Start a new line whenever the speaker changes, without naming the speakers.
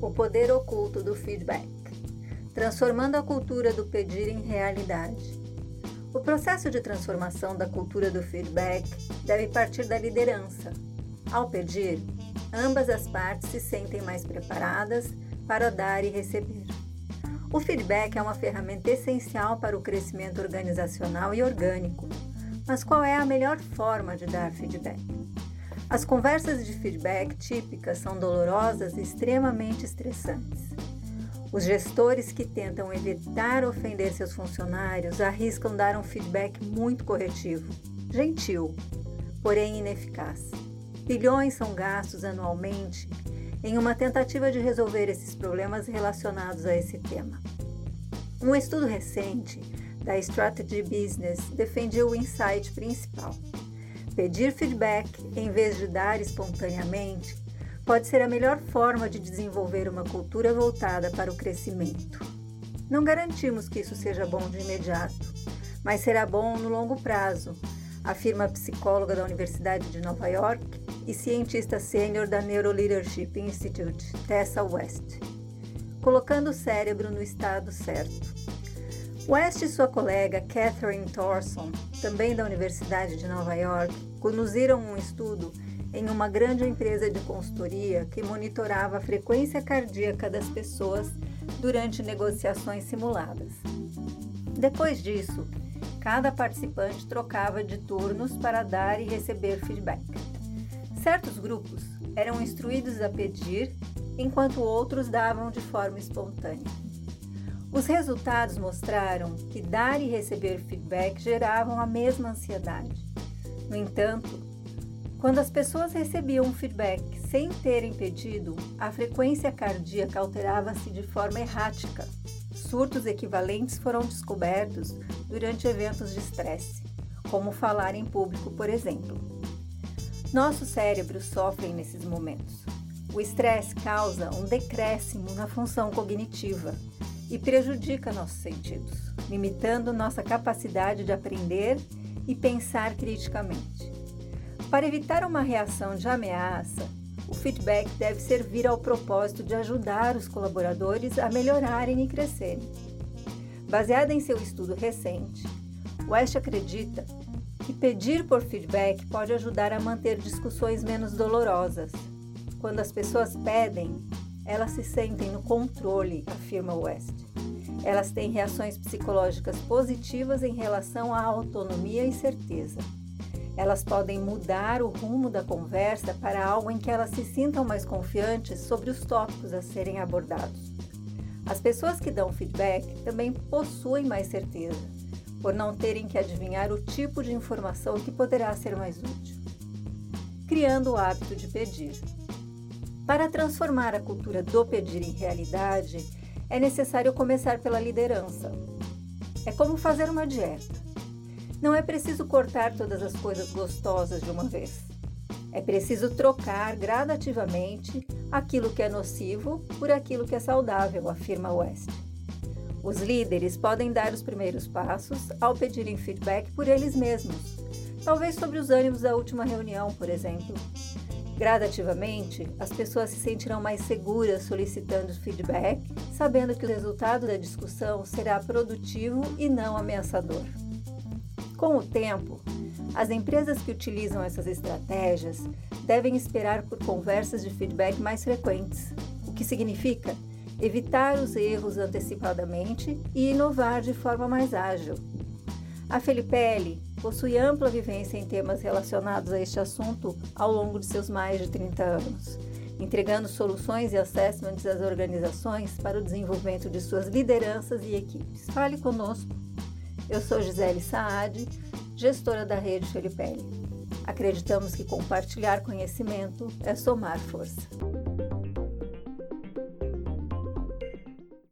O poder oculto do feedback, transformando a cultura do pedir em realidade. O processo de transformação da cultura do feedback deve partir da liderança. Ao pedir, ambas as partes se sentem mais preparadas para dar e receber. O feedback é uma ferramenta essencial para o crescimento organizacional e orgânico. Mas qual é a melhor forma de dar feedback? As conversas de feedback típicas são dolorosas e extremamente estressantes. Os gestores que tentam evitar ofender seus funcionários arriscam dar um feedback muito corretivo, gentil, porém ineficaz. Bilhões são gastos anualmente em uma tentativa de resolver esses problemas relacionados a esse tema. Um estudo recente da Strategy Business defendia o insight principal. Pedir feedback em vez de dar espontaneamente pode ser a melhor forma de desenvolver uma cultura voltada para o crescimento. Não garantimos que isso seja bom de imediato, mas será bom no longo prazo, afirma a psicóloga da Universidade de Nova York e cientista sênior da Neuroleadership Institute, Tessa West, colocando o cérebro no estado certo. West e sua colega Catherine Thorson, também da Universidade de Nova York, conduziram um estudo em uma grande empresa de consultoria que monitorava a frequência cardíaca das pessoas durante negociações simuladas. Depois disso, cada participante trocava de turnos para dar e receber feedback. Certos grupos eram instruídos a pedir, enquanto outros davam de forma espontânea. Os resultados mostraram que dar e receber feedback geravam a mesma ansiedade. No entanto, quando as pessoas recebiam feedback sem terem pedido, a frequência cardíaca alterava-se de forma errática. Surtos equivalentes foram descobertos durante eventos de estresse, como falar em público, por exemplo. Nossos cérebros sofrem nesses momentos. O estresse causa um decréscimo na função cognitiva, e prejudica nossos sentidos, limitando nossa capacidade de aprender e pensar criticamente. Para evitar uma reação de ameaça, o feedback deve servir ao propósito de ajudar os colaboradores a melhorarem e crescerem. Baseada em seu estudo recente, West acredita que pedir por feedback pode ajudar a manter discussões menos dolorosas. Quando as pessoas pedem, elas se sentem no controle, afirma West. Elas têm reações psicológicas positivas em relação à autonomia e certeza. Elas podem mudar o rumo da conversa para algo em que elas se sintam mais confiantes sobre os tópicos a serem abordados. As pessoas que dão feedback também possuem mais certeza, por não terem que adivinhar o tipo de informação que poderá ser mais útil. Criando o hábito de pedir. Para transformar a cultura do pedir em realidade, é necessário começar pela liderança. É como fazer uma dieta. Não é preciso cortar todas as coisas gostosas de uma vez. É preciso trocar gradativamente aquilo que é nocivo por aquilo que é saudável, afirma West. Os líderes podem dar os primeiros passos ao pedirem feedback por eles mesmos, talvez sobre os ânimos da última reunião, por exemplo, Gradativamente, as pessoas se sentirão mais seguras solicitando feedback, sabendo que o resultado da discussão será produtivo e não ameaçador. Com o tempo, as empresas que utilizam essas estratégias devem esperar por conversas de feedback mais frequentes, o que significa evitar os erros antecipadamente e inovar de forma mais ágil. A Felipelli possui ampla vivência em temas relacionados a este assunto ao longo de seus mais de 30 anos, entregando soluções e assessments às organizações para o desenvolvimento de suas lideranças e equipes. Fale conosco. Eu sou Gisele Saad, gestora da rede Felipelli. Acreditamos que compartilhar conhecimento é somar força.